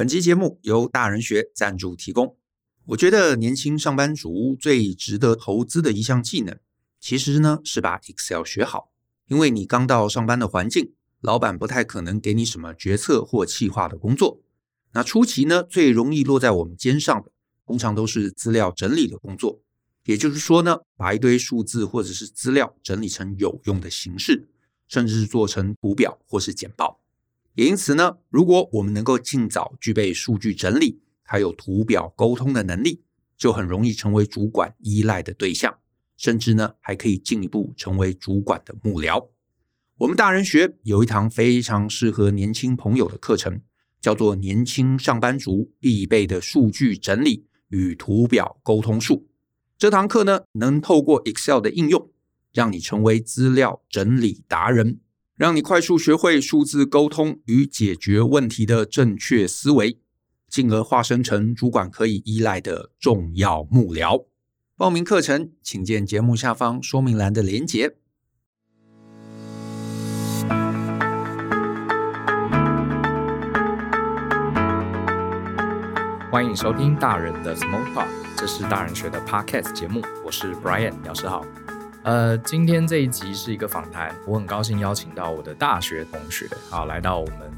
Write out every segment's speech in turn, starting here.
本期节目由大人学赞助提供。我觉得年轻上班族最值得投资的一项技能，其实呢是把 Excel 学好。因为你刚到上班的环境，老板不太可能给你什么决策或企划的工作。那初期呢，最容易落在我们肩上的，通常都是资料整理的工作。也就是说呢，把一堆数字或者是资料整理成有用的形式，甚至是做成图表或是简报。也因此呢，如果我们能够尽早具备数据整理还有图表沟通的能力，就很容易成为主管依赖的对象，甚至呢，还可以进一步成为主管的幕僚。我们大人学有一堂非常适合年轻朋友的课程，叫做《年轻上班族必备的数据整理与图表沟通术》。这堂课呢，能透过 Excel 的应用，让你成为资料整理达人，让你快速学会数字沟通与解决问题的正确思维，进而化身成主管可以依赖的重要幕僚。报名课程，请见节目下方说明栏的连结。欢迎收听大人的 Small Talk。这是大人学的 Podcast 节目，我是 Brian 老师好。呃，今天这一集是一个访谈，我很高兴邀请到我的大学同学，好来到我们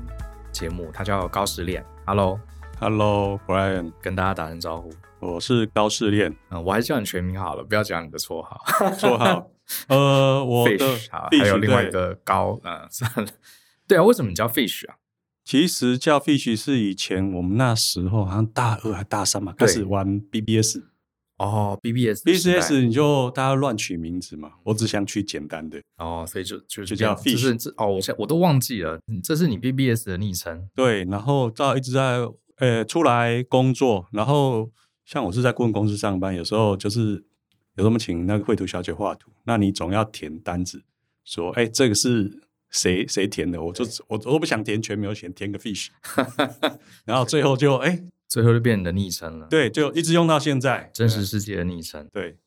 节目，他叫高士练。Hello，Hello，Brian，跟大家打声招呼。我是高士练，嗯，我还是叫你全名好了，不要讲你的绰号。绰号，呃，我的 Fish 好，还有另外一个高，嗯，算了。对啊，为什么你叫 Fish 啊？其实叫 Fish 是以前我们那时候好像大二还大三嘛，开始玩 BBS 哦，BBS BCS 你就大家乱取名字嘛，我只想取简单的哦，所以就就就叫 Fish，就是这哦，我现我都忘记了，这是你 BBS 的昵称。对，然后到一直在呃出来工作，然后像我是在顾问公司上班，有时候就是有时候请那个绘图小姐画图，那你总要填单子，说哎这个是。谁谁填的？我就我我都不想填全名，填填个 fish，然后最后就哎、欸，最后就变你的昵称了。对，就一直用到现在，真实世界的昵称。对，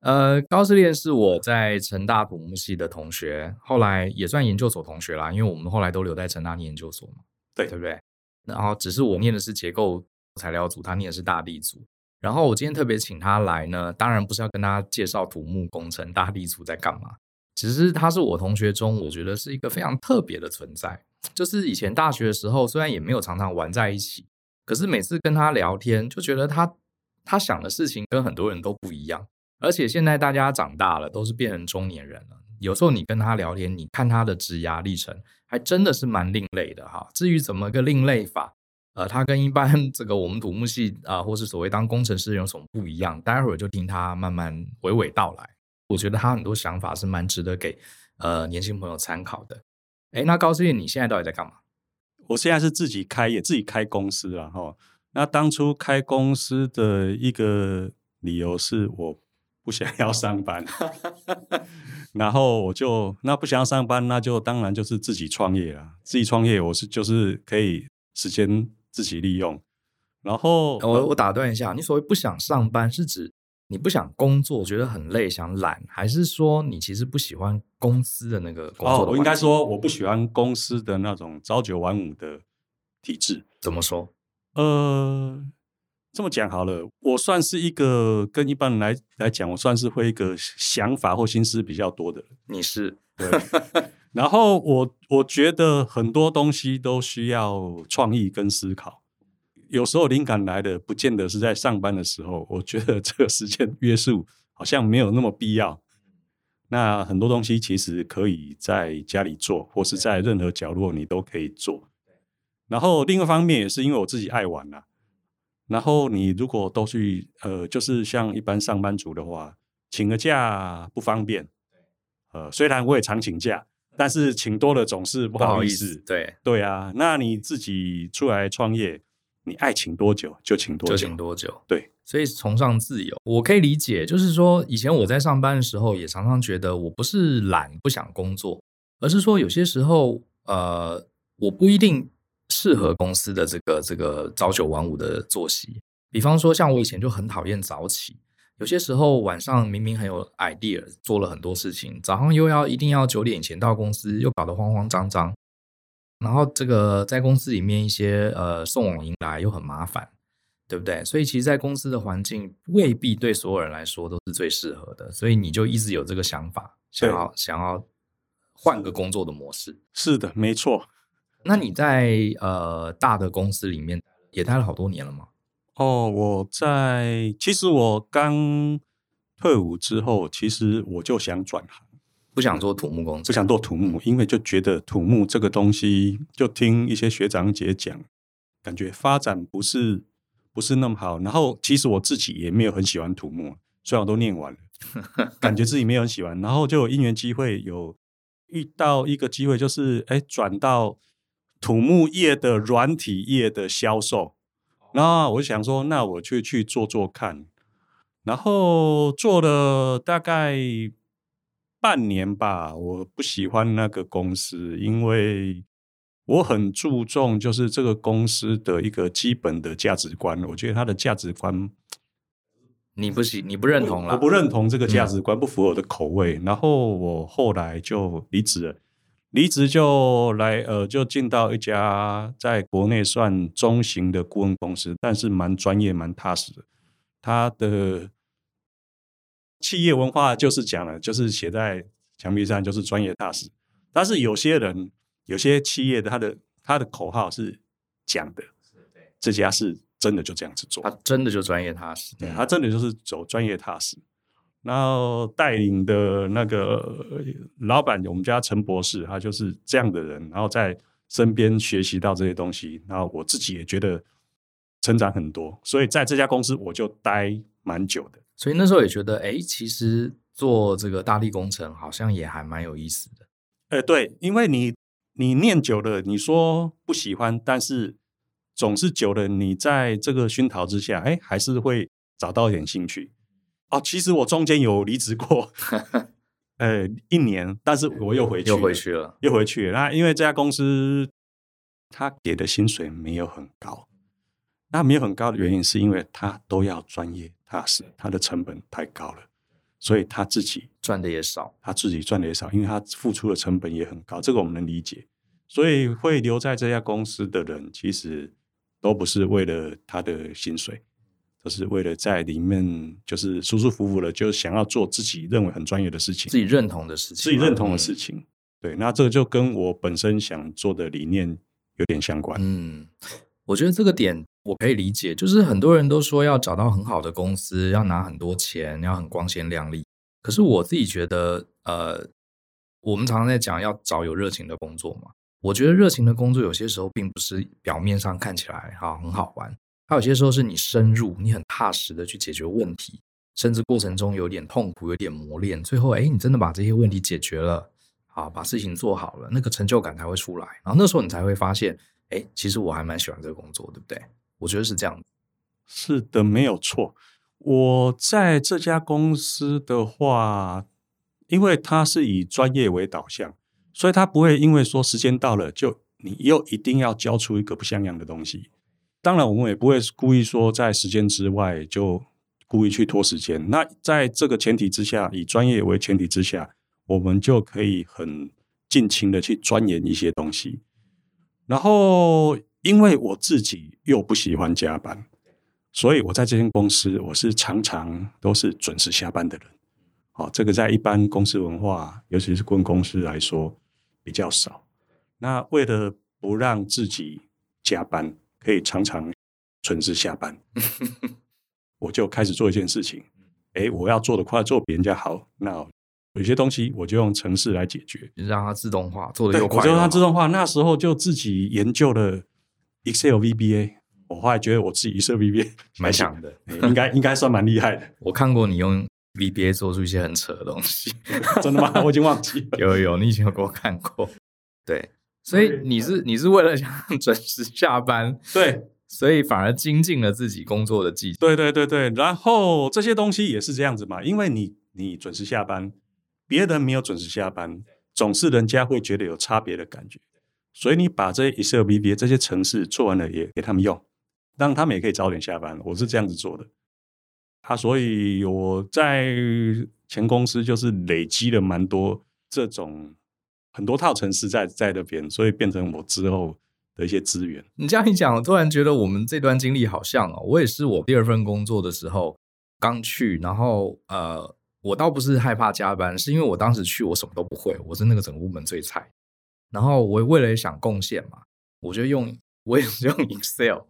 呃，高士练是我在成大土木系的同学，后来也算研究所同学啦，因为我们后来都留在成大念研究所嘛，对对不对？然后只是我念的是结构材料组，他念的是大地组。然后我今天特别请他来呢，当然不是要跟大家介绍土木工程大地组在干嘛。只是他是我同学中，我觉得是一个非常特别的存在。就是以前大学的时候，虽然也没有常常玩在一起，可是每次跟他聊天，就觉得他他想的事情跟很多人都不一样。而且现在大家长大了，都是变成中年人了。有时候你跟他聊天，你看他的职涯历程，还真的是蛮另类的哈。至于怎么个另类法，呃，他跟一般 这个我们土木系啊、或是所谓当工程师有什么不一样？待会儿就听他慢慢娓娓道来。我觉得他很多想法是蛮值得给呃年轻朋友参考的。哎，那高士练，你现在到底在干嘛？我现在是自己开业，自己开公司了哈。那当初开公司的一个理由是我不想要上班，然后我就那不想要上班，那就当然就是自己创业了。自己创业，我是就是可以时间自己利用。然后我我打断一下，你所谓不想上班是指？你不想工作，觉得很累，想懒，还是说你其实不喜欢公司的那个工作？哦，我应该说我不喜欢公司的那种朝九晚五的体制。怎么说？呃，这么讲好了，我算是一个跟一般人来来讲，我算是会一个想法或心思比较多的人。你是对，然后我我觉得很多东西都需要创意跟思考。有时候灵感来的不见得是在上班的时候，我觉得这个时间约束好像没有那么必要。那很多东西其实可以在家里做，或是在任何角落你都可以做。然后另一方面也是因为我自己爱玩啊。然后你如果都去呃，就是像一般上班族的话，请个假不方便。呃，虽然我也常请假，但是请多了总是不好意思。意思对对啊，那你自己出来创业。你爱请多久就请多久，就请多久。对，所以崇尚自由，我可以理解。就是说，以前我在上班的时候，也常常觉得我不是懒不想工作，而是说有些时候，呃，我不一定适合公司的这个这个朝九晚五的作息。比方说，像我以前就很讨厌早起，有些时候晚上明明很有 idea，做了很多事情，早上又要一定要九点以前到公司，又搞得慌慌张张。然后这个在公司里面一些呃送往迎来又很麻烦，对不对？所以其实，在公司的环境未必对所有人来说都是最适合的，所以你就一直有这个想法，想要想要换个工作的模式。是的，没错。那你在呃大的公司里面也待了好多年了吗？哦，我在其实我刚退伍之后，其实我就想转行。不想做土木工程，不想做土木，因为就觉得土木这个东西，就听一些学长姐讲，感觉发展不是不是那么好。然后其实我自己也没有很喜欢土木，虽然我都念完了，感觉自己没有很喜欢。然后就有因缘机会，有遇到一个机会，就是哎转到土木业的软体业的销售。然后我就想说，那我去去做做看。然后做了大概。半年吧，我不喜欢那个公司，因为我很注重就是这个公司的一个基本的价值观。我觉得它的价值观你不喜你不认同了，我不认同这个价值观，不符合我的口味。嗯、然后我后来就离职了，离职就来呃，就进到一家在国内算中型的顾问公司，但是蛮专业、蛮踏实的。他的。企业文化就是讲了，就是写在墙壁上，就是专业踏实。但是有些人，有些企业的他的他的口号是讲的，这家是真的就这样子做，他真的就专业踏实，对，他真的就是走专业踏实。然后带领的那个老板，我们家陈博士，他就是这样的人。然后在身边学习到这些东西，然后我自己也觉得成长很多，所以在这家公司我就待蛮久的。所以那时候也觉得，哎，其实做这个大力工程好像也还蛮有意思的。哎，对，因为你你念久了，你说不喜欢，但是总是久了，你在这个熏陶之下，哎，还是会找到一点兴趣。哦，其实我中间有离职过，呃，一年，但是我又回去，又回去了，又回去了。那因为这家公司他给的薪水没有很高，那没有很高的原因是因为他都要专业。踏实，他的成本太高了，所以他自己赚的也少，他自己赚的也少，因为他付出的成本也很高，这个我们能理解。所以会留在这家公司的人，其实都不是为了他的薪水，都是为了在里面就是舒舒服服的，就想要做自己认为很专业的事情，自己认同的事情，自己认同的事情。嗯、对，那这个就跟我本身想做的理念有点相关。嗯，我觉得这个点。我可以理解，就是很多人都说要找到很好的公司，要拿很多钱，要很光鲜亮丽。可是我自己觉得，呃，我们常常在讲要找有热情的工作嘛。我觉得热情的工作有些时候并不是表面上看起来哈很好玩，它有些时候是你深入，你很踏实的去解决问题，甚至过程中有点痛苦，有点磨练，最后哎，你真的把这些问题解决了，好，把事情做好了，那个成就感才会出来。然后那时候你才会发现，哎，其实我还蛮喜欢这个工作，对不对？我觉得是这样，是的，没有错。我在这家公司的话，因为它是以专业为导向，所以它不会因为说时间到了就你又一定要交出一个不像样的东西。当然，我们也不会故意说在时间之外就故意去拖时间。那在这个前提之下，以专业为前提之下，我们就可以很尽情的去钻研一些东西，然后。因为我自己又不喜欢加班，所以我在这间公司我是常常都是准时下班的人。好，这个在一般公司文化，尤其是顾问公司来说比较少。那为了不让自己加班，可以常常准时下班，我就开始做一件事情。诶，我要做得快，做比人家好。那有些东西我就用程式来解决，让它自动化，做得又快。我就让它自动化。那时候就自己研究了。Excel VBA，我后来觉得我自己 Excel VBA 蛮强的，应该应该算蛮厉害的。我看过你用 VBA 做出一些很扯的东西，真的吗？我已经忘记了。有有，你以前有给我看过。对，所以你是你是为了想准时下班，对，所以反而精进了自己工作的技巧。对对对对，然后这些东西也是这样子嘛，因为你你准时下班，别人没有准时下班，总是人家会觉得有差别的感觉。所以你把这些 Excel VBA 这些程式做完了，也给他们用，让他们也可以早点下班。我是这样子做的。啊，所以我在前公司就是累积了蛮多这种很多套程式在在那边，所以变成我之后的一些资源。你这样一讲，我突然觉得我们这段经历好像哦，我也是我第二份工作的时候刚去，然后呃，我倒不是害怕加班，是因为我当时去我什么都不会，我是那个整个部门最菜。然后我为了想贡献嘛，我就用我也是用 Excel。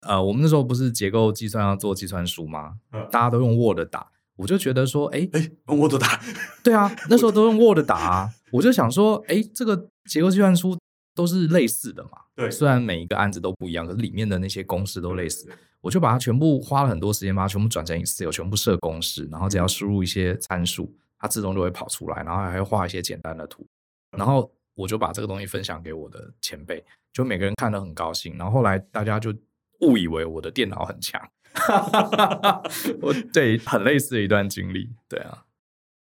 呃，我们那时候不是结构计算要做计算书吗？大家都用 Word 打，我就觉得说，哎哎，用 Word 打，对啊，那时候都用 Word 打啊，我就想说，哎，这个结构计算书都是类似的嘛，对，虽然每一个案子都不一样，可是里面的那些公式都类似，我就把它全部花了很多时间把它全部转成 Excel，全部设公式，然后只要输入一些参数，它自动就会跑出来，然后还会画一些简单的图，然后我就把这个东西分享给我的前辈，就每个人看得很高兴，然后后来大家就。误以为我的电脑很强，我对很类似的一段经历，对啊，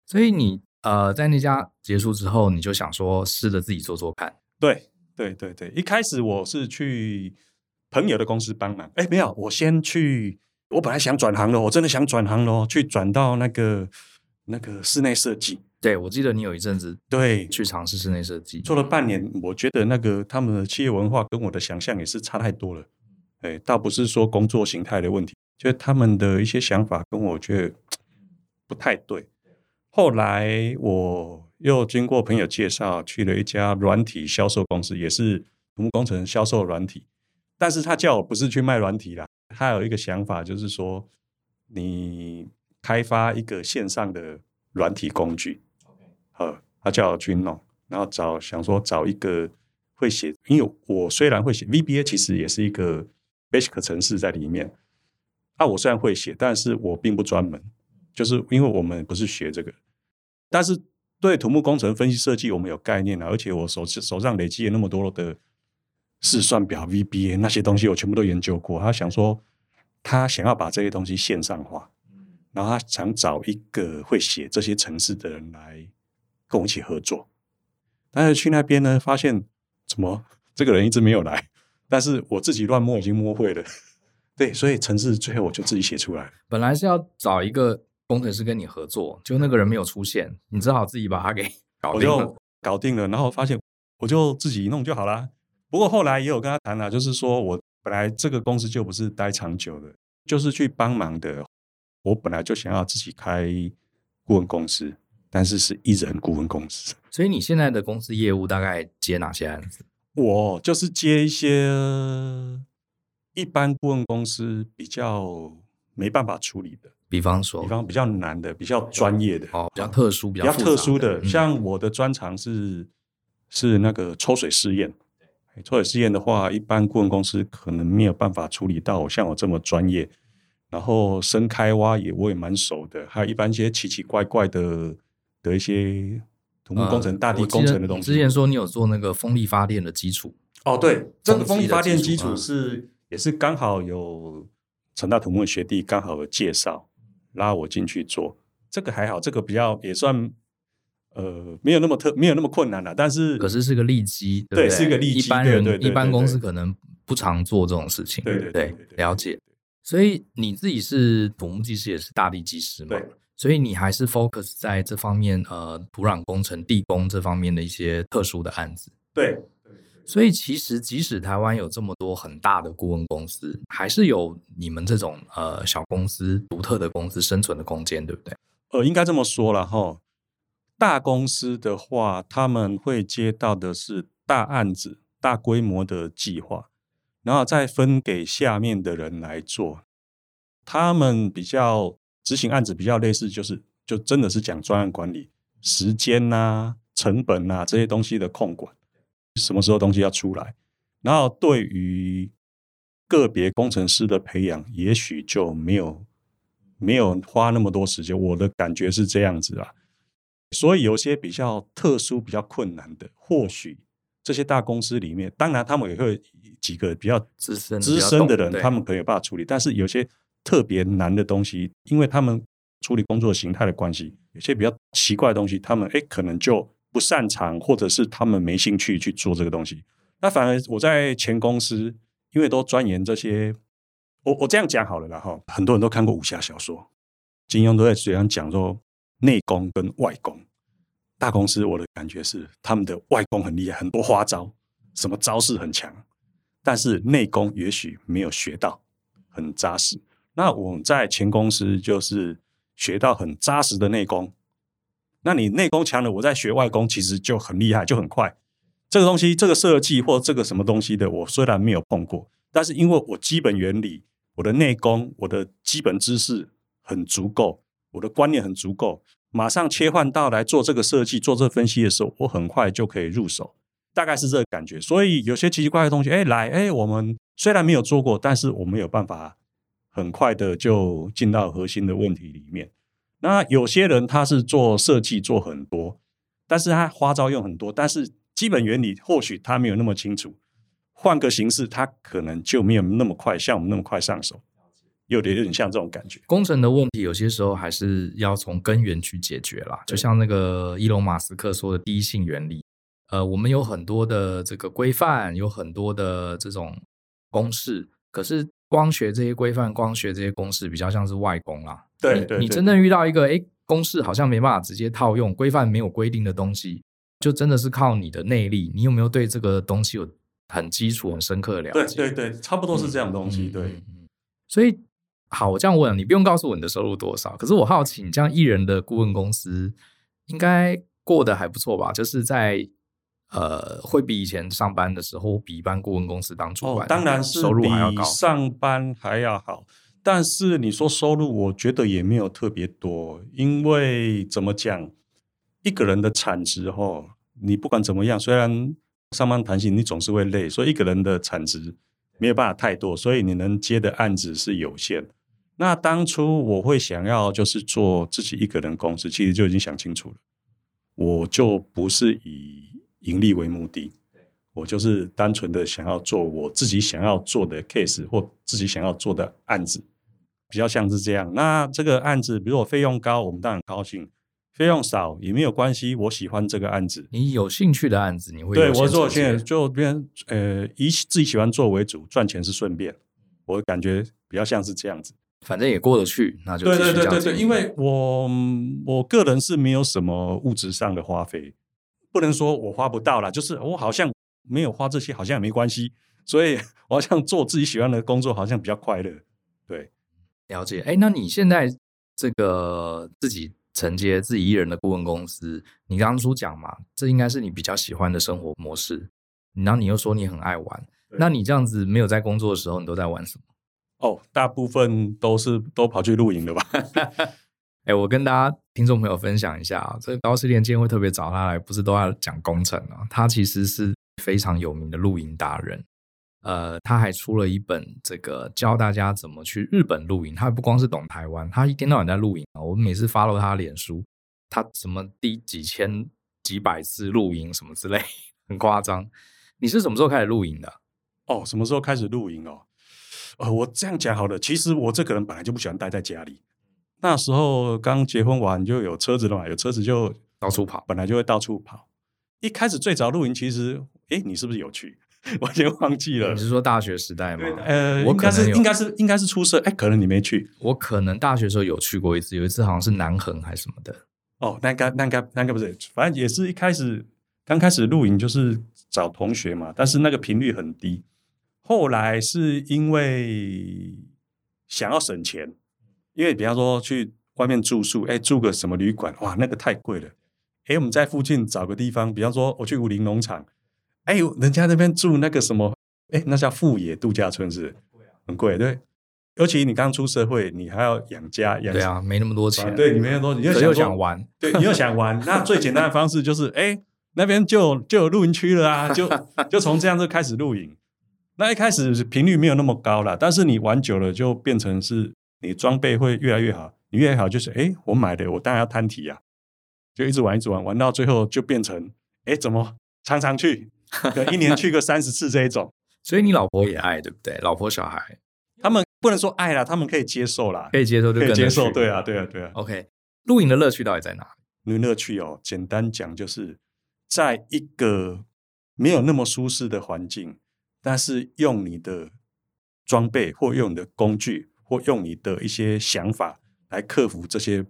所以你呃在那家结束之后，你就想说试着自己做做看，对对对对，一开始我是去朋友的公司帮忙，哎没有，我先去，我本来想转行的，我真的想转行咯，去转到那个那个室内设计，对，我记得你有一阵子对去尝试室内设计，做了半年，我觉得那个他们的企业文化跟我的想象也是差太多了。哎，倒不是说工作形态的问题，就是他们的一些想法跟我觉得不太对。后来我又经过朋友介绍，去了一家软体销售公司，也是土木工程销售软体。但是他叫我不是去卖软体啦，他有一个想法，就是说你开发一个线上的软体工具。呃，他叫我去弄，然后找想说找一个会写，因为我虽然会写 VBA，其实也是一个。Basic 程式在里面，啊，我虽然会写，但是我并不专门，就是因为我们不是学这个，但是对土木工程分析设计我们有概念了，而且我手手上累积了那么多的试算表、VBA 那些东西，我全部都研究过。他想说，他想要把这些东西线上化，然后他想找一个会写这些程式的人来跟我一起合作，但是去那边呢，发现怎么这个人一直没有来。但是我自己乱摸已经摸会了，对，所以程式最后我就自己写出来。本来是要找一个工程师跟你合作，就那个人没有出现，你只好自己把它给搞定了。我就搞定了，然后发现我就自己弄就好了。不过后来也有跟他谈了，就是说我本来这个公司就不是待长久的，就是去帮忙的。我本来就想要自己开顾问公司，但是是一人顾问公司。所以你现在的公司业务大概接哪些案子？我就是接一些一般顾问公司比较没办法处理的，比方说，比方比较难的、比较专业的、哦，比较特殊、比较，特殊的，嗯、像我的专长是是那个抽水试验。抽水试验的话，一般顾问公司可能没有办法处理到像我这么专业。然后深开挖也我也蛮熟的，还有一般一些奇奇怪怪的的一些。土木工程、大地工程的东西。之前说你有做那个风力发电的基础哦，对，这个风力发电基础是也是刚好有成大土木的学弟刚好有介绍，拉我进去做。这个还好，这个比较也算呃没有那么特，没有那么困难了。但是可是是个利基，对，是个利基。一般人一般公司可能不常做这种事情。对对对，了解。所以你自己是土木技师，也是大地技师嘛？对。所以你还是 focus 在这方面，呃，土壤工程、地工这方面的一些特殊的案子。对，所以其实即使台湾有这么多很大的顾问公司，还是有你们这种呃小公司、独特的公司生存的空间，对不对？呃，应该这么说了哈。大公司的话，他们会接到的是大案子、大规模的计划，然后再分给下面的人来做。他们比较。执行案子比较类似，就是就真的是讲专案管理，时间呐、啊、成本呐、啊、这些东西的控管，什么时候东西要出来，然后对于个别工程师的培养，也许就没有没有花那么多时间。我的感觉是这样子啊，所以有些比较特殊、比较困难的，或许这些大公司里面，当然他们也会几个比较资深资深的人，他们可以有办法处理，但是有些。特别难的东西，因为他们处理工作形态的关系，有些比较奇怪的东西，他们诶可能就不擅长，或者是他们没兴趣去做这个东西。那反而我在前公司，因为都钻研这些，我我这样讲好了啦哈。很多人都看过武侠小说，金庸都在嘴上讲说内功跟外功，大公司我的感觉是他们的外功很厉害，很多花招，什么招式很强，但是内功也许没有学到很扎实。那我在前公司就是学到很扎实的内功。那你内功强了，我在学外功，其实就很厉害，就很快。这个东西，这个设计或这个什么东西的，我虽然没有碰过，但是因为我基本原理、我的内功、我的基本知识很足够，我的观念很足够，马上切换到来做这个设计、做这个分析的时候，我很快就可以入手，大概是这个感觉。所以有些奇奇怪怪的东西，哎，来，哎，我们虽然没有做过，但是我们有办法很快的就进到核心的问题里面。那有些人他是做设计做很多，但是他花招用很多，但是基本原理或许他没有那么清楚，换个形式他可能就没有那么快像我们那么快上手，有点有点像这种感觉。工程的问题有些时候还是要从根源去解决啦，就像那个伊隆马斯克说的第一性原理，呃，我们有很多的这个规范，有很多的这种公式，可是。光学这些规范，光学这些公式比较像是外功啦。对对，对，你真正遇到一个诶公式好像没办法直接套用，规范没有规定的东西，就真的是靠你的内力。你有没有对这个东西有很基础、很深刻的了解？对对对，差不多是这样东西。嗯、对、嗯，所以好，我这样问你，不用告诉我你的收入多少。可是我好奇，你这样艺人的顾问公司应该过得还不错吧？就是在。呃，会比以前上班的时候，比一般顾问公司当主管，哦，当然是收入还要高，上班还要好。但是你说收入，我觉得也没有特别多，因为怎么讲，一个人的产值哈，你不管怎么样，虽然上班弹性，你总是会累，所以一个人的产值没有办法太多，所以你能接的案子是有限。那当初我会想要就是做自己一个人公司，其实就已经想清楚了，我就不是以。盈利为目的，我就是单纯的想要做我自己想要做的 case 或自己想要做的案子，比较像是这样。那这个案子，比如我费用高，我们当然高兴；费用少也没有关系，我喜欢这个案子。你有兴趣的案子，你会对我做，现在就变呃以自己喜欢做为主，赚钱是顺便。我感觉比较像是这样子，反正也过得去，那就对对对对对，因为我我个人是没有什么物质上的花费。不能说我花不到啦，就是我好像没有花这些，好像也没关系，所以我 好像做自己喜欢的工作，好像比较快乐。对，了解。哎，那你现在这个自己承接自己一人的顾问公司，你刚刚初讲嘛，这应该是你比较喜欢的生活模式。然后你又说你很爱玩，那你这样子没有在工作的时候，你都在玩什么？哦，大部分都是都跑去露营了吧。哎，我跟大家听众朋友分享一下啊，这高士连今天会特别找他来，不是都要讲工程啊？他其实是非常有名的露营达人，呃，他还出了一本这个教大家怎么去日本露营。他不光是懂台湾，他一天到晚在露营啊。我每次 follow 他脸书，他什么第几千几百次露营什么之类，很夸张。你是什么时候开始露营的？哦，什么时候开始露营哦？呃，我这样讲好了，其实我这个人本来就不喜欢待在家里。那时候刚结婚完就有车子了嘛，有车子就到处跑，本来就会到处跑。一开始最早露营，其实，哎，你是不是有去？完全忘记了。你是说大学时代吗？呃，我应该是应该是应该是出社，哎，可能你没去。我可能大学时候有去过一次，有一次好像是南横还是什么的。哦，那个那个那个不是，反正也是一开始刚开始露营就是找同学嘛，但是那个频率很低。后来是因为想要省钱。因为比方说去外面住宿，哎，住个什么旅馆，哇，那个太贵了。哎，我们在附近找个地方，比方说我去武陵农场，哎，人家那边住那个什么，哎，那叫富野度假村是，很贵，对。尤其你刚出社会，你还要养家养，对啊，没那么多钱，对，你没那么多，你又想，又想玩，对，你又想玩，那最简单的方式就是，哎，那边就就有露营区了啊，就就从这样子开始露营。那一开始频率没有那么高了，但是你玩久了就变成是。你装备会越来越好，你越来越好就是，哎，我买的，我当然要摊提呀，就一直玩，一直玩，玩到最后就变成，哎，怎么常常去，一年去个三十次这一种。所以你老婆也爱，对不对？老婆小孩，他们不能说爱啦，他们可以接受啦，可以接受就可以接受，对啊，对啊，对啊。OK，露营的乐趣到底在哪？露营乐趣哦，简单讲就是，在一个没有那么舒适的环境，但是用你的装备或用你的工具。或用你的一些想法来克服这些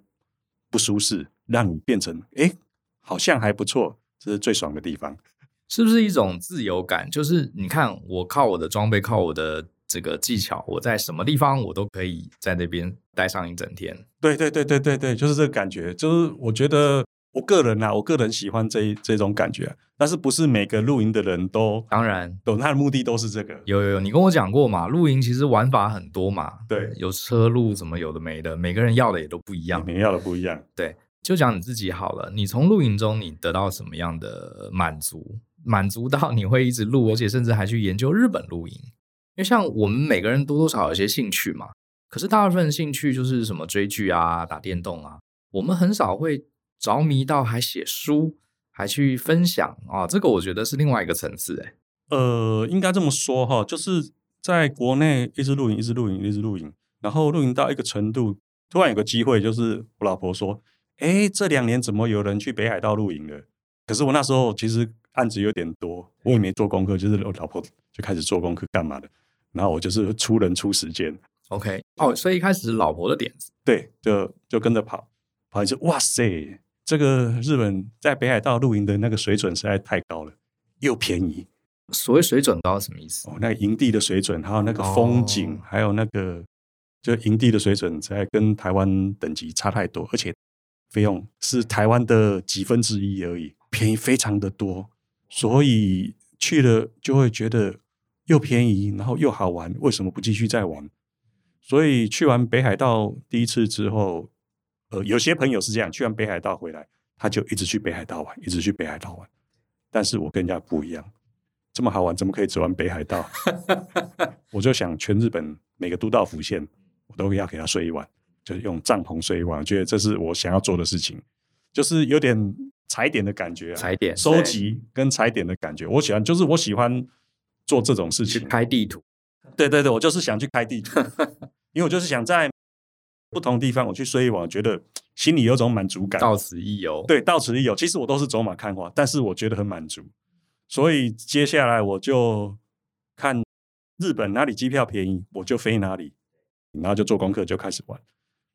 不舒适，让你变成哎，好像还不错，这是最爽的地方。是不是一种自由感？就是你看，我靠我的装备，靠我的这个技巧，我在什么地方我都可以在那边待上一整天。对对对对对对，就是这个感觉。就是我觉得我个人啊，我个人喜欢这这种感觉。但是不是每个露营的人都当然懂，他的目的都是这个。有有有，你跟我讲过嘛？露营其实玩法很多嘛。对，有车路什么有的没的，每个人要的也都不一样，每个人要的不一样。对，就讲你自己好了。你从露营中你得到什么样的满足？满足到你会一直录，而且甚至还去研究日本露营。因为像我们每个人多多少少有些兴趣嘛，可是大部分兴趣就是什么追剧啊、打电动啊，我们很少会着迷到还写书。还去分享啊，这个我觉得是另外一个层次哎。呃，应该这么说哈，就是在国内一直露营，一直露营，一直露营，然后露营到一个程度，突然有个机会，就是我老婆说：“哎，这两年怎么有人去北海道露营了？”可是我那时候其实案子有点多，我也没做功课，就是我老婆就开始做功课干嘛的，然后我就是出人出时间。OK，哦，所以一开始是老婆的点子，对，就就跟着跑，跑一次，哇塞！这个日本在北海道露营的那个水准实在太高了，又便宜。所谓水准高什么意思？哦，那个营地的水准，还有那个风景，哦、还有那个就营地的水准，在跟台湾等级差太多，而且费用是台湾的几分之一而已，便宜非常的多。所以去了就会觉得又便宜，然后又好玩，为什么不继续再玩？所以去完北海道第一次之后。呃，有些朋友是这样，去完北海道回来，他就一直去北海道玩，一直去北海道玩。但是我跟人家不一样，这么好玩，怎么可以只玩北海道？我就想，全日本每个都道府县，我都要给他睡一晚，就是用帐篷睡一晚。我觉得这是我想要做的事情，就是有点踩点的感觉啊，踩点收集跟踩点的感觉。我喜欢，就是我喜欢做这种事情，去开地图。对对对，我就是想去开地图，因为我就是想在。不同地方我去睡一晚，觉得心里有种满足感。到此一游，对，到此一游。其实我都是走马看花，但是我觉得很满足。所以接下来我就看日本哪里机票便宜，我就飞哪里，然后就做功课，就开始玩。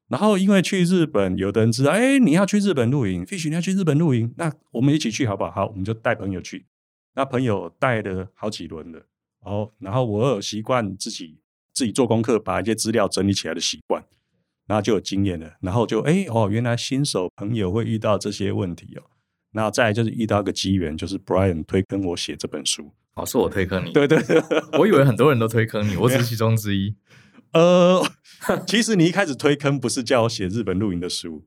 然后因为去日本，有的人知道，哎，你要去日本露营，Fish 你要去日本露营，那我们一起去好不好？好，我们就带朋友去。那朋友带了好几轮了，然后然后我有习惯自己自己做功课，把一些资料整理起来的习惯。然后就有经验了，然后就哎哦，原来新手朋友会遇到这些问题哦。然后再来就是遇到一个机缘，就是 Brian 推坑我写这本书。哦，是我推坑你？对对对，我以为很多人都推坑你，我只是其中之一。呃，其实你一开始推坑不是叫我写日本露营的书，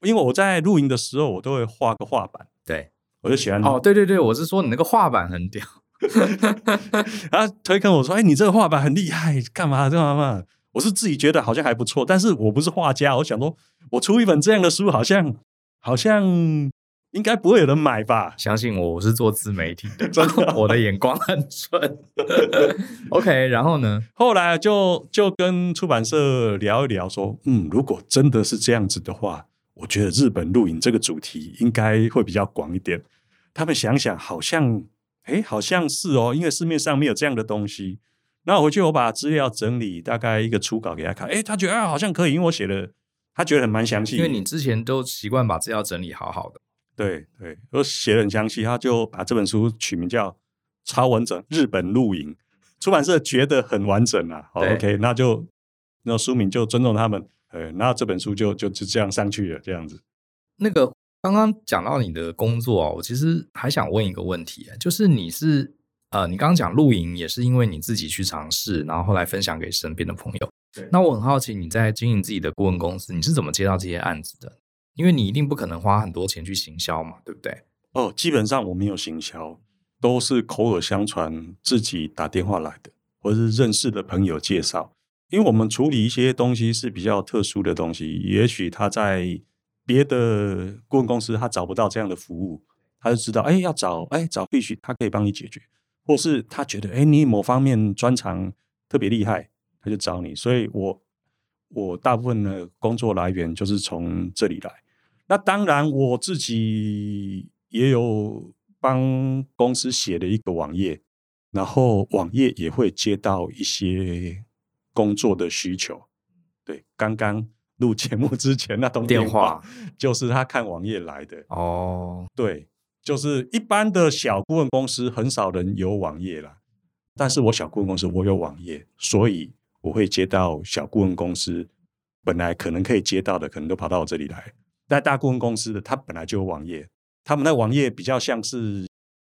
因为我在露营的时候我都会画个画板。对，我就喜欢。哦，对对对，我是说你那个画板很屌。然后推坑我说，哎，你这个画板很厉害，干嘛干嘛嘛？我是自己觉得好像还不错，但是我不是画家，我想说，我出一本这样的书，好像好像应该不会有人买吧？相信我，我是做自媒体的，真的，我的眼光很准。OK，然后呢？后来就就跟出版社聊一聊，说，嗯，如果真的是这样子的话，我觉得日本露营这个主题应该会比较广一点。他们想想，好像，哎，好像是哦，因为市面上没有这样的东西。然后回去，我把资料整理，大概一个初稿给他看。哎，他觉得啊，好像可以，因为我写的，他觉得很蛮详细。因为你之前都习惯把资料整理好好的。对对，我写的很详细，他就把这本书取名叫《超完整日本露营》。出版社觉得很完整啊。好，OK，那就那书名就尊重他们。呃，那这本书就就就这样上去了，这样子。那个刚刚讲到你的工作啊，我其实还想问一个问题，就是你是。呃，你刚刚讲露营也是因为你自己去尝试，然后后来分享给身边的朋友。对。那我很好奇，你在经营自己的顾问公司，你是怎么接到这些案子的？因为你一定不可能花很多钱去行销嘛，对不对？哦，基本上我没有行销，都是口耳相传，自己打电话来的，或者是认识的朋友介绍。因为我们处理一些东西是比较特殊的东西，也许他在别的顾问公司他找不到这样的服务，他就知道，哎，要找，哎，找必须他可以帮你解决。或是他觉得，哎，你某方面专长特别厉害，他就找你。所以我我大部分的工作来源就是从这里来。那当然，我自己也有帮公司写了一个网页，然后网页也会接到一些工作的需求。对，刚刚录节目之前那通电话就是他看网页来的。哦，对，就是一般的小顾问公司很少人有网页啦，但是我小顾问公司我有网页，所以我会接到小顾问公司本来可能可以接到的，可能都跑到我这里来。但大顾问公司的他本来就有网页，他们的网页比较像是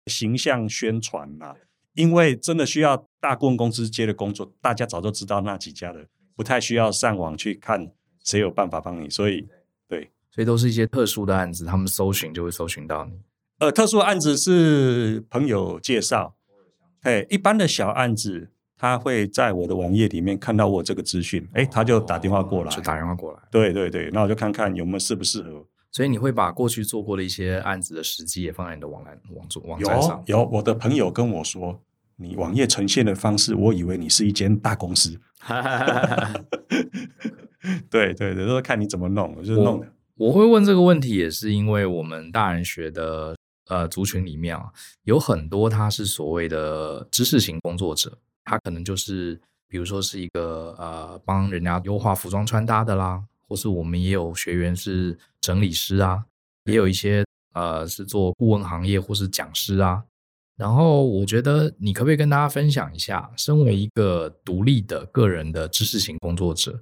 形象宣传啦，因为真的需要大顾问公司接的工作，大家早就知道那几家的，不太需要上网去看。谁有办法帮你？所以，对，所以都是一些特殊的案子，他们搜寻就会搜寻到你。呃，特殊案子是朋友介绍，哎，一般的小案子，他会在我的网页里面看到我这个资讯，哎，他就打电话过来，就打电话过来。对对对，那我就看看有没有适不适合。所以你会把过去做过的一些案子的时机也放在你的网栏网组网站上。有，有，我的朋友跟我说，你网页呈现的方式，我以为你是一间大公司。对对对，都是看你怎么弄，就是弄的。我会问这个问题，也是因为我们大人学的呃族群里面啊，有很多他是所谓的知识型工作者，他可能就是比如说是一个呃帮人家优化服装穿搭的啦，或是我们也有学员是整理师啊，也有一些呃是做顾问行业或是讲师啊。然后我觉得你可不可以跟大家分享一下，身为一个独立的个人的知识型工作者？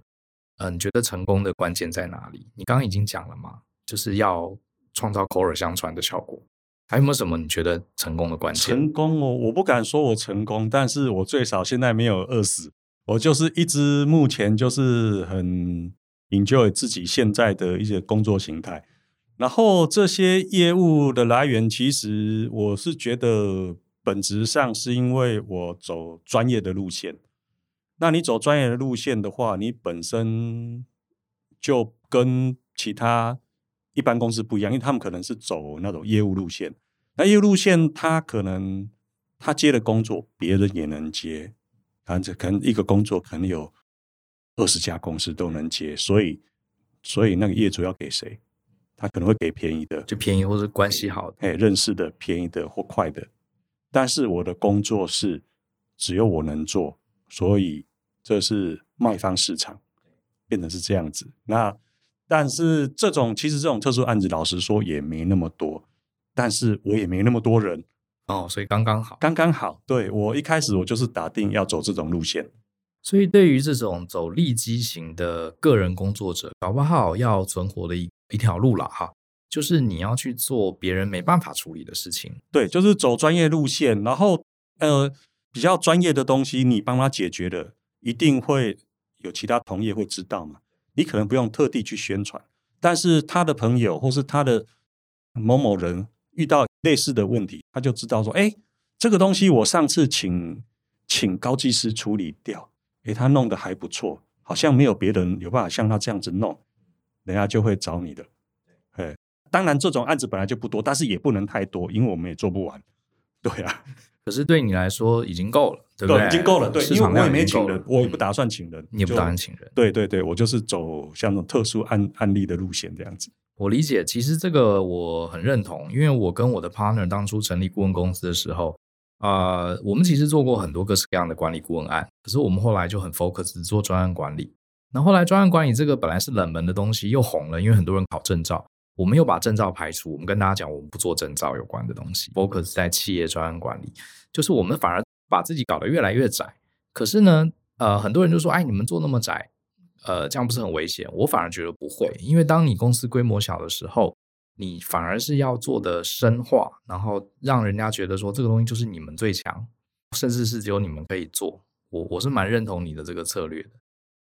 嗯、呃，你觉得成功的关键在哪里？你刚刚已经讲了嘛，就是要创造口耳相传的效果。还有没有什么你觉得成功的关键？成功哦，我不敢说我成功，但是我最少现在没有饿死。我就是一直目前就是很 enjoy 自己现在的一些工作形态。然后这些业务的来源，其实我是觉得本质上是因为我走专业的路线。那你走专业的路线的话，你本身就跟其他一般公司不一样，因为他们可能是走那种业务路线。那业务路线，他可能他接的工作，别人也能接，反正可能一个工作可能有二十家公司都能接，所以所以那个业主要给谁？他可能会给便宜的，就便宜或者关系好的，哎，认识的便宜的或快的。但是我的工作是只有我能做，所以。这是卖方市场，变成是这样子。那但是这种其实这种特殊案子，老实说也没那么多。但是我也没那么多人哦，所以刚刚好，刚刚好。对，我一开始我就是打定要走这种路线。所以对于这种走利基型的个人工作者，搞不好要存活的一一条路了哈，就是你要去做别人没办法处理的事情。对，就是走专业路线，然后呃比较专业的东西，你帮他解决了。一定会有其他同业会知道嘛？你可能不用特地去宣传，但是他的朋友或是他的某某人遇到类似的问题，他就知道说：哎，这个东西我上次请请高技师处理掉，哎，他弄得还不错，好像没有别人有办法像他这样子弄，人家就会找你的。哎，当然这种案子本来就不多，但是也不能太多，因为我们也做不完。对啊。可是对你来说已经够了，对不对？对，已经够了，对，因为我也没请人，我也不打算请人，嗯、你也不打算请人。对对对，我就是走像那种特殊案案例的路线这样子。我理解，其实这个我很认同，因为我跟我的 partner 当初成立顾问公司的时候，呃，我们其实做过很多各式各样的管理顾问案，可是我们后来就很 focus 做专案管理。那后来专案管理这个本来是冷门的东西，又红了，因为很多人考证照。我们又把证照排除，我们跟大家讲，我们不做证照有关的东西，focus 在企业专案管理，就是我们反而把自己搞得越来越窄。可是呢，呃，很多人就说，哎，你们做那么窄，呃，这样不是很危险？我反而觉得不会，因为当你公司规模小的时候，你反而是要做的深化，然后让人家觉得说这个东西就是你们最强，甚至是只有你们可以做。我我是蛮认同你的这个策略的。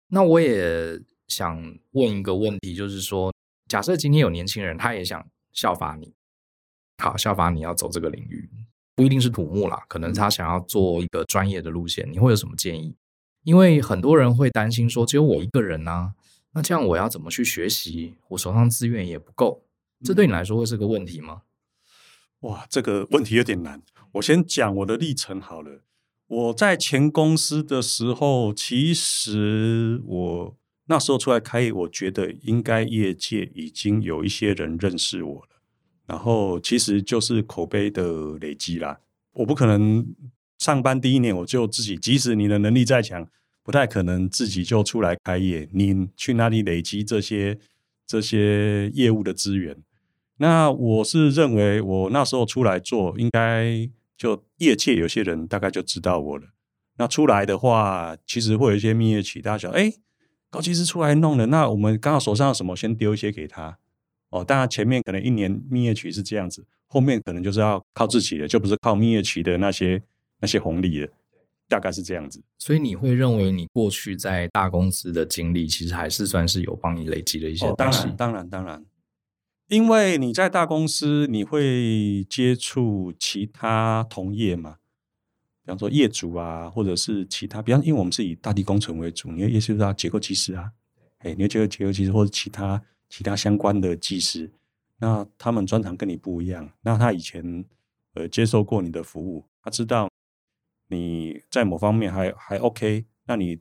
那我也想问一个问题，就是说。假设今天有年轻人，他也想效法你，好，效法你要走这个领域，不一定是土木啦，可能他想要做一个专业的路线，你会有什么建议？因为很多人会担心说，只有我一个人啊，那这样我要怎么去学习？我手上资源也不够，这对你来说会是个问题吗？哇，这个问题有点难。我先讲我的历程好了。我在前公司的时候，其实我。那时候出来开业，我觉得应该业界已经有一些人认识我了，然后其实就是口碑的累积啦。我不可能上班第一年我就自己，即使你的能力再强，不太可能自己就出来开业。你去哪里累积这些这些业务的资源？那我是认为，我那时候出来做，应该就业界有些人大概就知道我了。那出来的话，其实会有一些蜜月期，大家想，哎，高技师出来弄了，那我们刚好手上有什么，先丢一些给他。哦，当然前面可能一年蜜月期是这样子。后面可能就是要靠自己的，就不是靠蜜月期的那些那些红利了，大概是这样子。所以你会认为你过去在大公司的经历，其实还是算是有帮你累积的一些东西。哦，当然，当然，当然，因为你在大公司，你会接触其他同业嘛，比方说业主啊，或者是其他，比方因为我们是以大地工程为主，你会接触到结构技师啊，哎，你会接触结构技师或者其他其他相关的技师。那他们专长跟你不一样，那他以前呃接受过你的服务，他知道你在某方面还还 OK，那你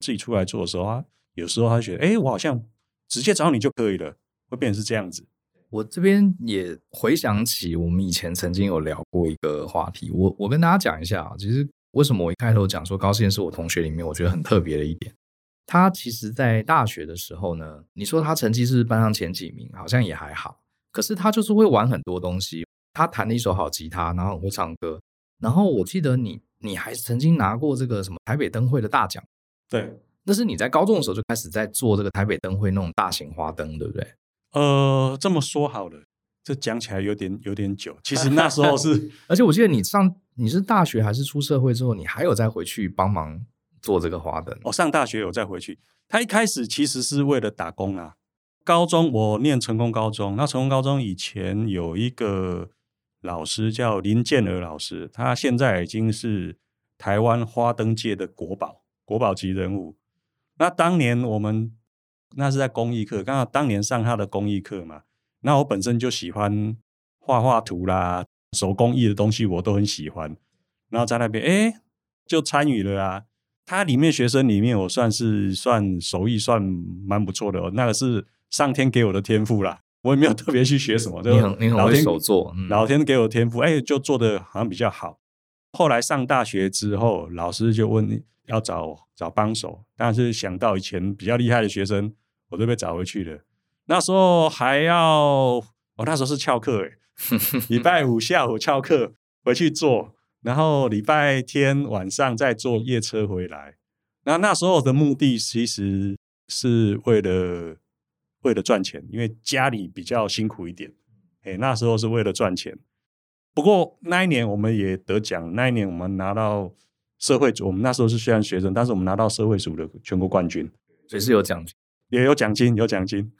自己出来做的时候啊，有时候他觉得，哎，我好像直接找你就可以了，会变成是这样子。我这边也回想起我们以前曾经有聊过一个话题，我我跟大家讲一下啊，其实为什么我一开头讲说高宪是我同学里面我觉得很特别的一点，他其实在大学的时候呢，你说他成绩是班上前几名，好像也还好。可是他就是会玩很多东西，他弹了一手好吉他，然后很会唱歌。然后我记得你，你还曾经拿过这个什么台北灯会的大奖。对，那是你在高中的时候就开始在做这个台北灯会那种大型花灯，对不对？呃，这么说好了，这讲起来有点有点久。其实那时候是，而且我记得你上你是大学还是出社会之后，你还有再回去帮忙做这个花灯。我、哦、上大学有再回去。他一开始其实是为了打工啊。高中我念成功高中，那成功高中以前有一个老师叫林建儿老师，他现在已经是台湾花灯界的国宝，国宝级人物。那当年我们那是在工艺课，刚好当年上他的工艺课嘛。那我本身就喜欢画画图啦，手工艺的东西我都很喜欢。然后在那边哎，就参与了啊。他里面学生里面，我算是算手艺算蛮不错的哦，那个是。上天给我的天赋啦，我也没有特别去学什么，就老天，手做，嗯、老天给我天赋，哎，就做的好像比较好。后来上大学之后，老师就问要找找帮手，但是想到以前比较厉害的学生，我都被找回去了。那时候还要，我、哦、那时候是翘课，哎，礼拜五下午翘课回去做，然后礼拜天晚上再坐夜车回来。那那时候的目的其实是为了。为了赚钱，因为家里比较辛苦一点，哎，那时候是为了赚钱。不过那一年我们也得奖，那一年我们拿到社会组，我们那时候是虽然学生，但是我们拿到社会组的全国冠军，所以是有奖金，也有奖金，有奖金，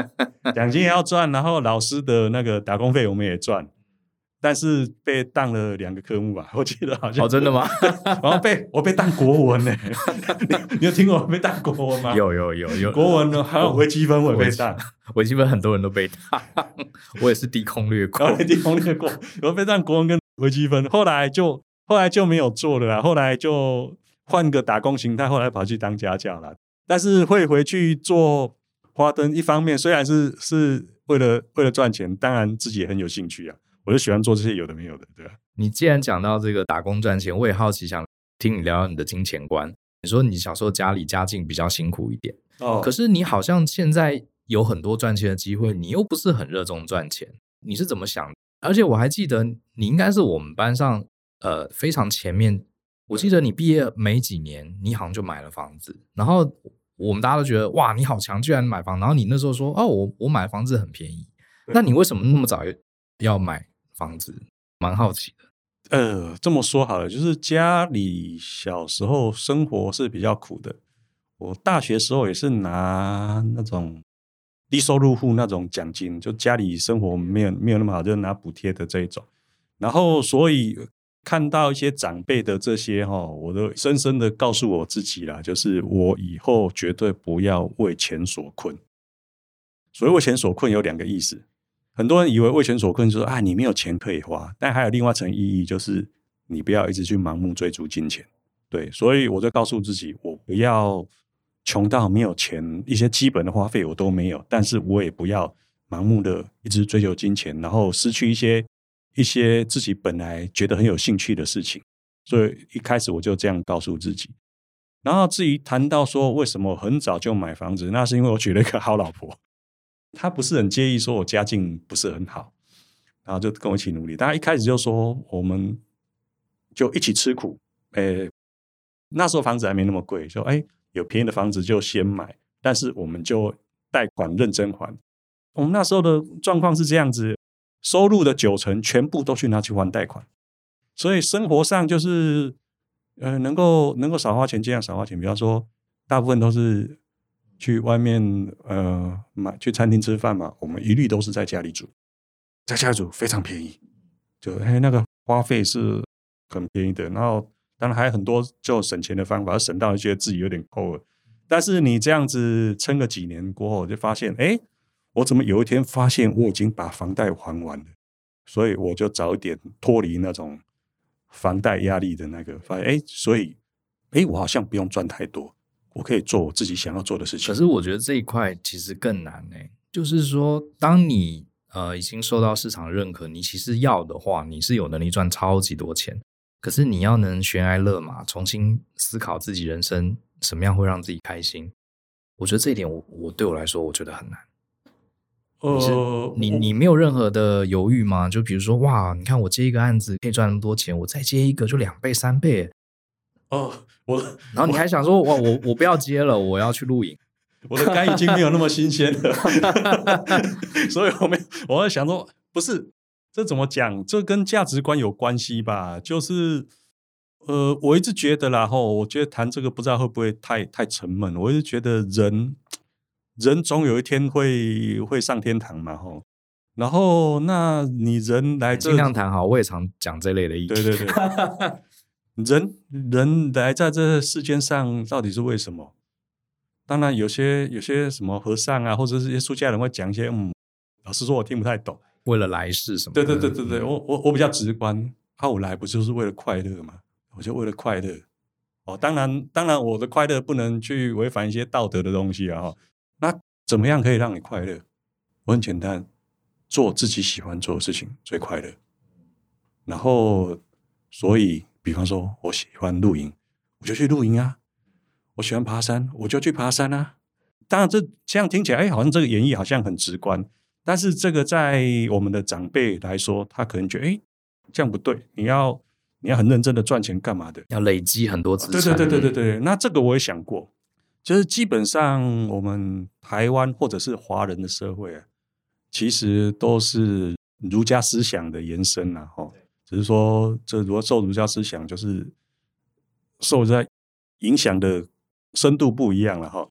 奖金也要赚，然后老师的那个打工费我们也赚。但是被当了两个科目吧，我记得好像哦，真的吗？然后被我被当国文呢，你 你有听过我被当国文吗？有有有有。国文呢，还有微积分我也被当，微积分很多人都被当，我也是低空掠过，低空掠过，我被当国文跟微积分，后来就后来就没有做了啦，后来就换个打工形态，后来跑去当家教了，但是会回去做花灯，一方面虽然是是为了为了赚钱，当然自己也很有兴趣啊。我就喜欢做这些有的没有的，对吧？你既然讲到这个打工赚钱，我也好奇想听你聊聊你的金钱观。你说你小时候家里家境比较辛苦一点，哦，可是你好像现在有很多赚钱的机会，你又不是很热衷赚钱，你是怎么想的？而且我还记得你应该是我们班上呃非常前面，我记得你毕业没几年，你好像就买了房子，然后我们大家都觉得哇你好强，居然买房，然后你那时候说哦我我买房子很便宜，那你为什么那么早要买？房子蛮好奇的，呃，这么说好了，就是家里小时候生活是比较苦的。我大学时候也是拿那种低收入户那种奖金，就家里生活没有没有那么好，就拿补贴的这一种。然后，所以看到一些长辈的这些哈，我都深深的告诉我自己啦，就是我以后绝对不要为钱所困。所谓为钱所困有两个意思。很多人以为为钱所困，就是说啊，你没有钱可以花。但还有另外一层意义，就是你不要一直去盲目追逐金钱。对，所以我就告诉自己，我不要穷到没有钱，一些基本的花费我都没有。但是我也不要盲目的一直追求金钱，然后失去一些一些自己本来觉得很有兴趣的事情。所以一开始我就这样告诉自己。然后至于谈到说为什么很早就买房子，那是因为我娶了一个好老婆，他不是很介意说我家境不是很好，然后就跟我一起努力。大家一开始就说我们就一起吃苦，诶，那时候房子还没那么贵，说诶有便宜的房子就先买，但是我们就贷款认真还。我们那时候的状况是这样子，收入的九成全部都去拿去还贷款，所以生活上就是。呃，能够能够少花钱，尽量少花钱。比方说，大部分都是去外面呃买去餐厅吃饭嘛，我们一律都是在家里煮，在家里煮非常便宜，就哎那个花费是很便宜的。然后当然还有很多就省钱的方法，省到觉得自己有点抠了。但是你这样子撑个几年过后，就发现哎，我怎么有一天发现我已经把房贷还完了，所以我就早一点脱离那种。房贷压力的那个发现，哎，所以，哎，我好像不用赚太多，我可以做我自己想要做的事情。可是我觉得这一块其实更难呢，就是说，当你呃已经受到市场认可，你其实要的话，你是有能力赚超级多钱。可是你要能悬崖勒马，重新思考自己人生什么样会让自己开心，我觉得这一点我，我我对我来说，我觉得很难。呃，你你没有任何的犹豫吗？就比如说，哇，你看我接一个案子可以赚那么多钱，我再接一个就两倍三倍。哦，我，然后你还想说，哇，我我不要接了，我要去露营。我的肝已经没有那么新鲜了，所以我没，我在想说，不是，这怎么讲？这跟价值观有关系吧？就是，呃，我一直觉得啦，吼，我觉得谈这个不知道会不会太太沉闷。我一直觉得人。人总有一天会会上天堂嘛，吼。然后，那你人来这，尽量谈好。我也常讲这类的意见。对对对，人人来在这世间上到底是为什么？当然，有些有些什么和尚啊，或者是一些出家人会讲一些，嗯，老实说，我听不太懂。为了来世什么？对对对对对，我我我比较直观。啊，我来不就是为了快乐吗？我就为了快乐。哦，当然当然，我的快乐不能去违反一些道德的东西啊，哈。那怎么样可以让你快乐？我很简单，做自己喜欢做的事情最快乐。然后，所以，比方说，我喜欢露营，我就去露营啊；我喜欢爬山，我就去爬山啊。当然，这这样听起来，哎，好像这个演绎好像很直观。但是，这个在我们的长辈来说，他可能觉得，哎，这样不对。你要你要很认真的赚钱干嘛的？要累积很多资产。对对对对对对。那这个我也想过。就是基本上，我们台湾或者是华人的社会啊，其实都是儒家思想的延伸呐，哈。只是说，这如果受儒家思想，就是受在影响的深度不一样了，哈。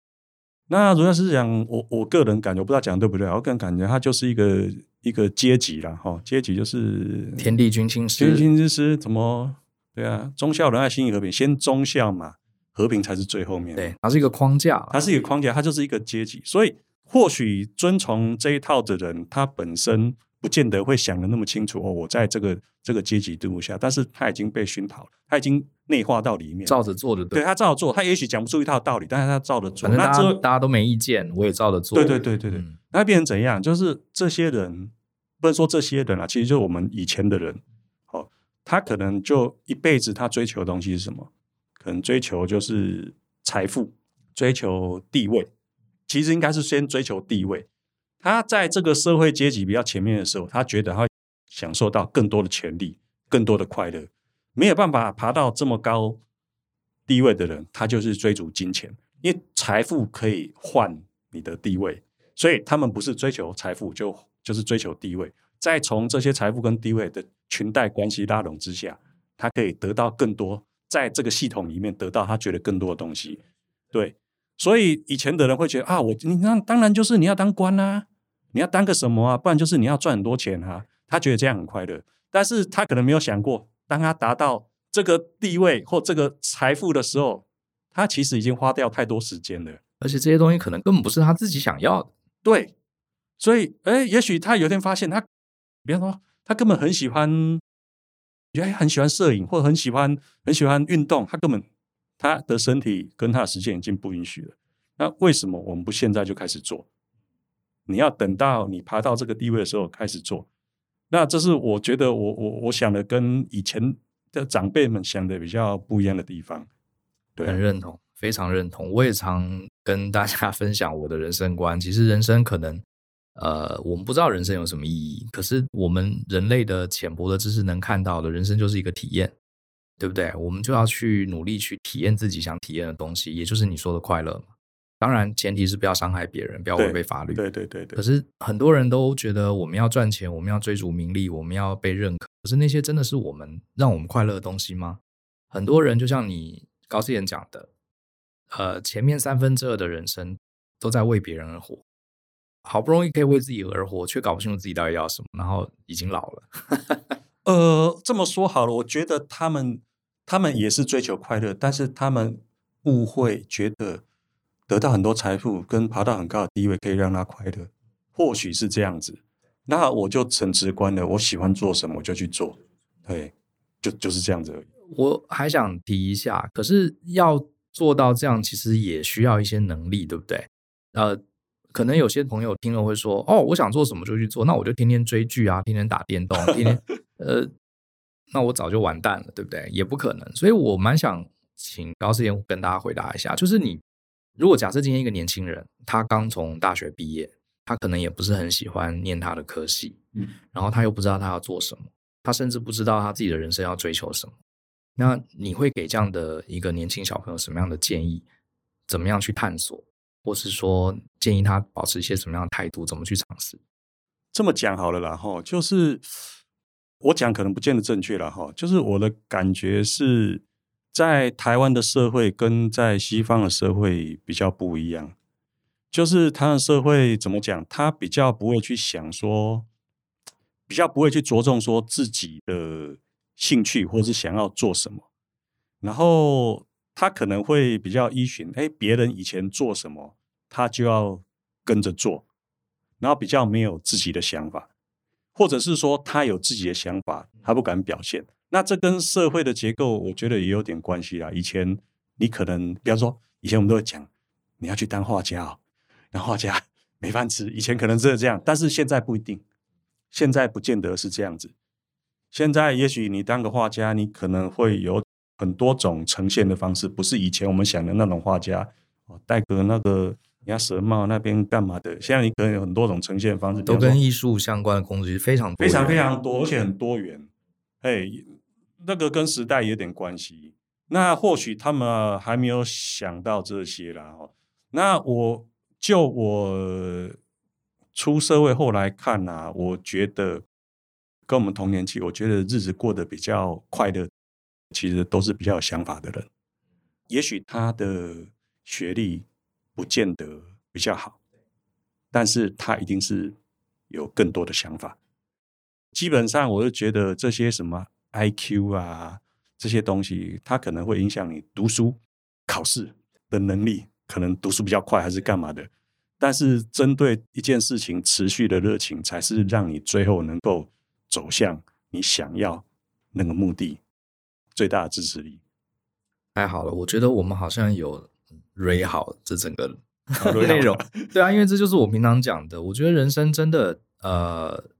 那儒家思想，我我个人感觉，我不知道讲对不对，我个人感觉它就是一个一个阶级了，哈。阶级就是天地君亲师，君亲之师，怎么对啊？忠孝仁爱信义和平，先忠孝嘛。和平才是最后面，对，它是一个框架，它是一个框架，它就是一个阶级。所以，或许遵从这一套的人，他本身不见得会想的那么清楚哦。我在这个这个阶级制度下，但是他已经被熏陶了，他已经内化到里面，照着做的。对，对他照着做，他也许讲不出一套道理，但是他照着做。反正大家那大家都没意见，我也照着做。对对对对对，嗯、那变成怎样？就是这些人，不能说这些人啊，其实就是我们以前的人。哦，他可能就一辈子他追求的东西是什么？可能追求就是。财富，追求地位，其实应该是先追求地位。他在这个社会阶级比较前面的时候，他觉得他享受到更多的权利、更多的快乐。没有办法爬到这么高地位的人，他就是追逐金钱，因为财富可以换你的地位，所以他们不是追求财富，就就是追求地位。再从这些财富跟地位的裙带关系拉拢之下，他可以得到更多。在这个系统里面得到他觉得更多的东西，对，所以以前的人会觉得啊，我你那当然就是你要当官啊，你要当个什么啊，不然就是你要赚很多钱啊，他觉得这样很快乐，但是他可能没有想过，当他达到这个地位或这个财富的时候，他其实已经花掉太多时间了，而且这些东西可能根本不是他自己想要的，对，所以哎，也许他有一天发现他，比方说他根本很喜欢。觉得很喜欢摄影，或者很喜欢很喜欢运动，他根本他的身体跟他的时间已经不允许了。那为什么我们不现在就开始做？你要等到你爬到这个地位的时候开始做。那这是我觉得我我我想的跟以前的长辈们想的比较不一样的地方。对，很认同。非常认同。我也常跟大家 分享我的人生观。其实人生可能，呃，我们不知道人生有什么意义，可是我们人类的浅薄的知识能看到的，人生就是一个体验，对不对？我们就要去努力去体验自己想体验的东西，也就是你说的快乐嘛。当然，前提是不要伤害别人，不要违背法律。对对对对。可是很多人都觉得我们要赚钱，我们要追逐名利，我们要被认可。可是那些真的是我们让我们快乐的东西吗？很多人就像你高思妍讲的，呃，前面三分之二的人生都在为别人而活，好不容易可以为自己而活，却搞不清楚自己到底要什么，然后已经老了。呃，这么说好了，我觉得他们他们也是追求快乐，但是他们误会觉得。得到很多财富跟爬到很高的地位可以让他快乐，或许是这样子。那我就很直观的，我喜欢做什么我就去做，对，就就是这样子而已。我还想提一下，可是要做到这样，其实也需要一些能力，对不对？呃，可能有些朋友听了会说：“哦，我想做什么就去做，那我就天天追剧啊，天天打电动，天天……呃，那我早就完蛋了，对不对？也不可能。所以我蛮想请高思妍跟大家回答一下，就是你。如果假设今天一个年轻人，他刚从大学毕业，他可能也不是很喜欢念他的科系，嗯，然后他又不知道他要做什么，他甚至不知道他自己的人生要追求什么。那你会给这样的一个年轻小朋友什么样的建议？怎么样去探索，或是说建议他保持一些什么样的态度？怎么去尝试？这么讲好了啦，哈，就是我讲可能不见得正确了，哈，就是我的感觉是。在台湾的社会跟在西方的社会比较不一样，就是他的社会怎么讲？他比较不会去想说，比较不会去着重说自己的兴趣或是想要做什么，然后他可能会比较依循，哎，别人以前做什么，他就要跟着做，然后比较没有自己的想法，或者是说他有自己的想法，他不敢表现。那这跟社会的结构，我觉得也有点关系啦。以前你可能，比方说，以前我们都会讲，你要去当画家哦，当画家 没饭吃。以前可能真的这样，但是现在不一定，现在不见得是这样子。现在也许你当个画家，你可能会有很多种呈现的方式，不是以前我们想的那种画家哦，戴个那个鸭舌帽那边干嘛的。现在你可能有很多种呈现方式，都跟艺术相关的工具非常非常非常多，而且很多元。哎。那个跟时代有点关系，那或许他们还没有想到这些啦。哦，那我就我出社会后来看啊，我觉得跟我们同年纪，我觉得日子过得比较快乐，其实都是比较有想法的人。也许他的学历不见得比较好，但是他一定是有更多的想法。基本上，我就觉得这些什么。IQ 啊，这些东西，它可能会影响你读书、考试的能力，可能读书比较快还是干嘛的。但是，针对一件事情持续的热情，才是让你最后能够走向你想要那个目的最大的支持力。太好了，我觉得我们好像有 re 好这整个内容。对啊，因为这就是我平常讲的。我觉得人生真的，呃，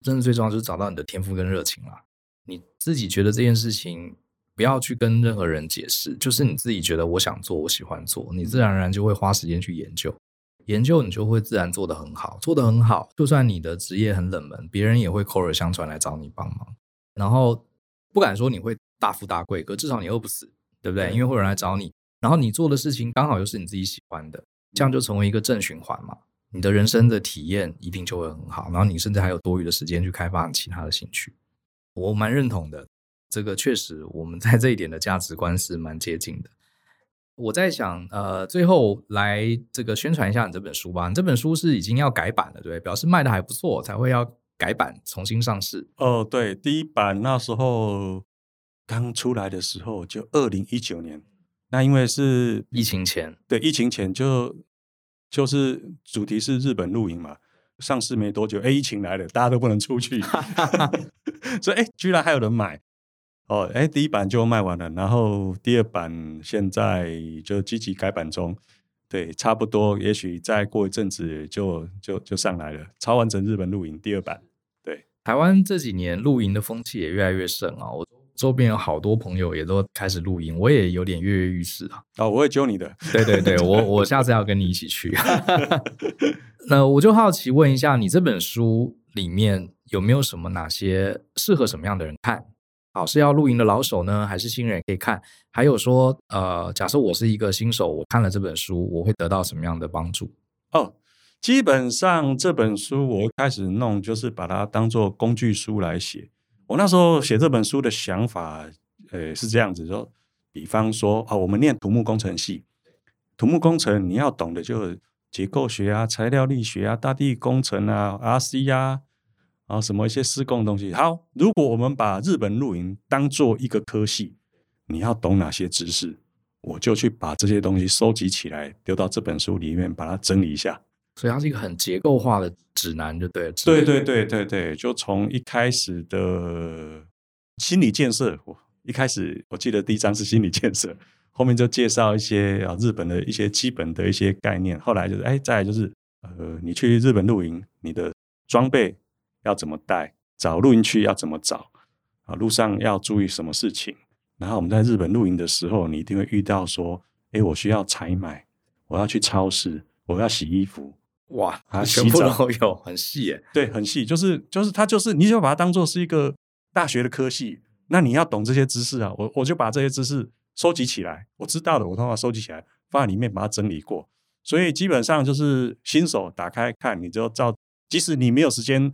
真的最重要就是找到你的天赋跟热情啦。你自己觉得这件事情不要去跟任何人解释，就是你自己觉得我想做，我喜欢做，你自然而然就会花时间去研究，研究你就会自然做得很好，做得很好，就算你的职业很冷门，别人也会口耳相传来找你帮忙。然后不敢说你会大富大贵，可至少你饿不死，对不对？因为会有人来找你，然后你做的事情刚好又是你自己喜欢的，这样就成为一个正循环嘛。你的人生的体验一定就会很好，然后你甚至还有多余的时间去开发你其他的兴趣。我蛮认同的，这个确实我们在这一点的价值观是蛮接近的。我在想，呃，最后来这个宣传一下你这本书吧。你这本书是已经要改版了，对，表示卖的还不错，才会要改版重新上市。哦，对，第一版那时候刚出来的时候就二零一九年，那因为是疫情前，对，疫情前就就是主题是日本露营嘛。上市没多久，哎，疫情来了，大家都不能出去，所以哎，居然还有人买哦，哎，第一版就卖完了，然后第二版现在就积极改版中，对，差不多，也许再过一阵子就就就上来了，超完整日本露营第二版，对，台湾这几年露营的风气也越来越盛啊，我周边有好多朋友也都开始露营，我也有点跃跃欲试啊。哦，我会揪你的。对对对，我我下次要跟你一起去。那我就好奇问一下，你这本书里面有没有什么哪些适合什么样的人看？好，是要露营的老手呢，还是新人也可以看？还有说，呃，假设我是一个新手，我看了这本书，我会得到什么样的帮助？哦，基本上这本书我开始弄就是把它当做工具书来写。我那时候写这本书的想法，呃，是这样子说，比方说啊、哦，我们念土木工程系，土木工程你要懂的就是结构学啊、材料力学啊、大地工程啊、RC 啊，啊什么一些施工的东西。好，如果我们把日本露营当做一个科系，你要懂哪些知识？我就去把这些东西收集起来，丢到这本书里面，把它整理一下。所以它是一个很结构化的指南，就对了。对对对对对，就从一开始的心理建设，我一开始我记得第一章是心理建设，后面就介绍一些啊日本的一些基本的一些概念。后来就是哎，再来就是呃，你去日本露营，你的装备要怎么带，找露营区要怎么找啊，路上要注意什么事情。然后我们在日本露营的时候，你一定会遇到说，哎，我需要采买，我要去超市，我要洗衣服。哇，啊，全部都有，很细耶。对，很细，就是就是它就是，你就把它当做是一个大学的科系，那你要懂这些知识啊。我我就把这些知识收集起来，我知道的我通常收集起来，放在里面把它整理过。所以基本上就是新手打开看，你就照，即使你没有时间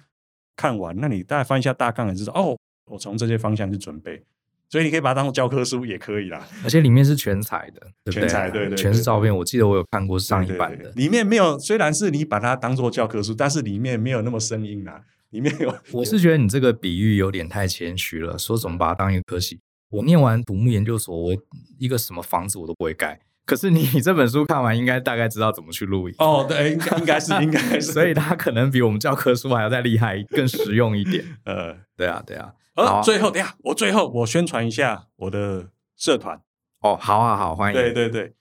看完，那你大概翻一下大纲，也知道哦，我从这些方向去准备。所以你可以把它当做教科书也可以啦，而且里面是全彩的，对不对？全彩，对对，对，全是照片。我记得我有看过上一版的，里面没有。虽然是你把它当做教科书，但是里面没有那么生硬啦。里面有，我是觉得你这个比喻有点太谦虚了。说怎么把它当一个科系？我念完土木研究所，我一个什么房子我都不会盖。可是你这本书看完，应该大概知道怎么去露营。哦，对，应该应该是应该是，所以它可能比我们教科书还要再厉害，更实用一点。呃，对啊，对啊。呃，最后，等下，我最后我宣传一下我的社团。哦，好啊，好，欢迎。对对对，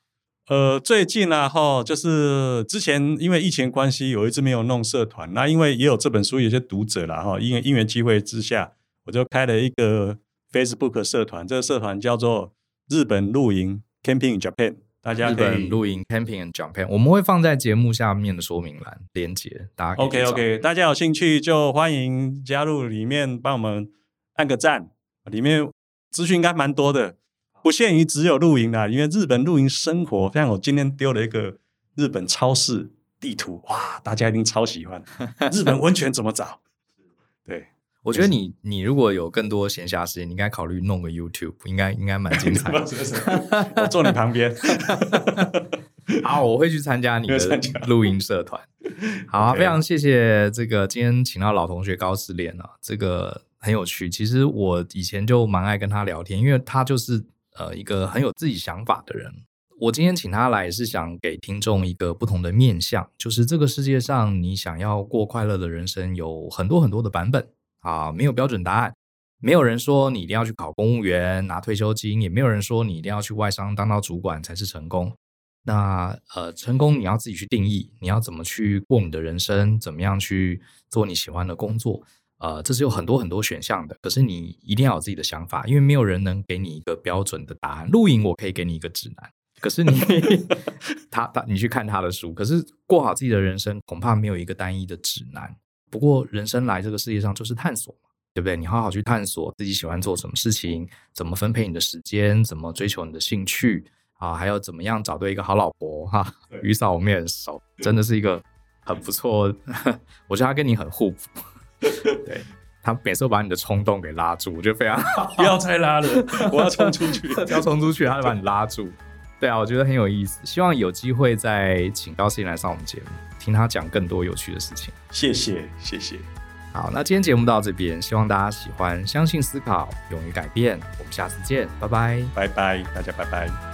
呃，最近呢，哈，就是之前因为疫情关系，我一直没有弄社团。那因为也有这本书，有些读者啦，哈，因为因缘机会之下，我就开了一个 Facebook 社团。这个社团叫做日本露营 Camping in Japan，大家可以日本露营 Camping in Japan，我们会放在节目下面的说明栏连接，大家 OK OK，大家有兴趣就欢迎加入里面帮我们。按个赞，里面资讯应该蛮多的，不限于只有露营啦，因为日本露营生活，像我今天丢了一个日本超市地图，哇，大家一定超喜欢。日本温泉怎么找？对，我觉得你你如果有更多闲暇时间，你应该考虑弄个 YouTube，应该应该蛮精彩的。我坐你旁边。好，我会去参加你的露营社团。好啊，非常谢谢这个今天请到老同学高思廉啊，这个。很有趣，其实我以前就蛮爱跟他聊天，因为他就是呃一个很有自己想法的人。我今天请他来是想给听众一个不同的面向，就是这个世界上你想要过快乐的人生有很多很多的版本啊，没有标准答案。没有人说你一定要去考公务员拿退休金，也没有人说你一定要去外商当到主管才是成功。那呃，成功你要自己去定义，你要怎么去过你的人生，怎么样去做你喜欢的工作。呃，这是有很多很多选项的，可是你一定要有自己的想法，因为没有人能给你一个标准的答案。露营我可以给你一个指南，可是你 他他你去看他的书，可是过好自己的人生恐怕没有一个单一的指南。不过人生来这个世界上就是探索嘛，对不对？你好好去探索自己喜欢做什么事情，怎么分配你的时间，怎么追求你的兴趣啊，还有怎么样找对一个好老婆哈。雨嫂我们也很熟，真的是一个很不错，我觉得他跟你很互补。对，他每次都把你的冲动给拉住，我觉得非常好。不要再拉了，我要冲出去，要冲出去，他就把你拉住。对啊，我觉得很有意思。希望有机会再请高士廉来上我们节目，听他讲更多有趣的事情。谢谢，谢谢。好，那今天节目到这边，希望大家喜欢，相信思考，勇于改变。我们下次见，拜拜，拜拜，大家拜拜。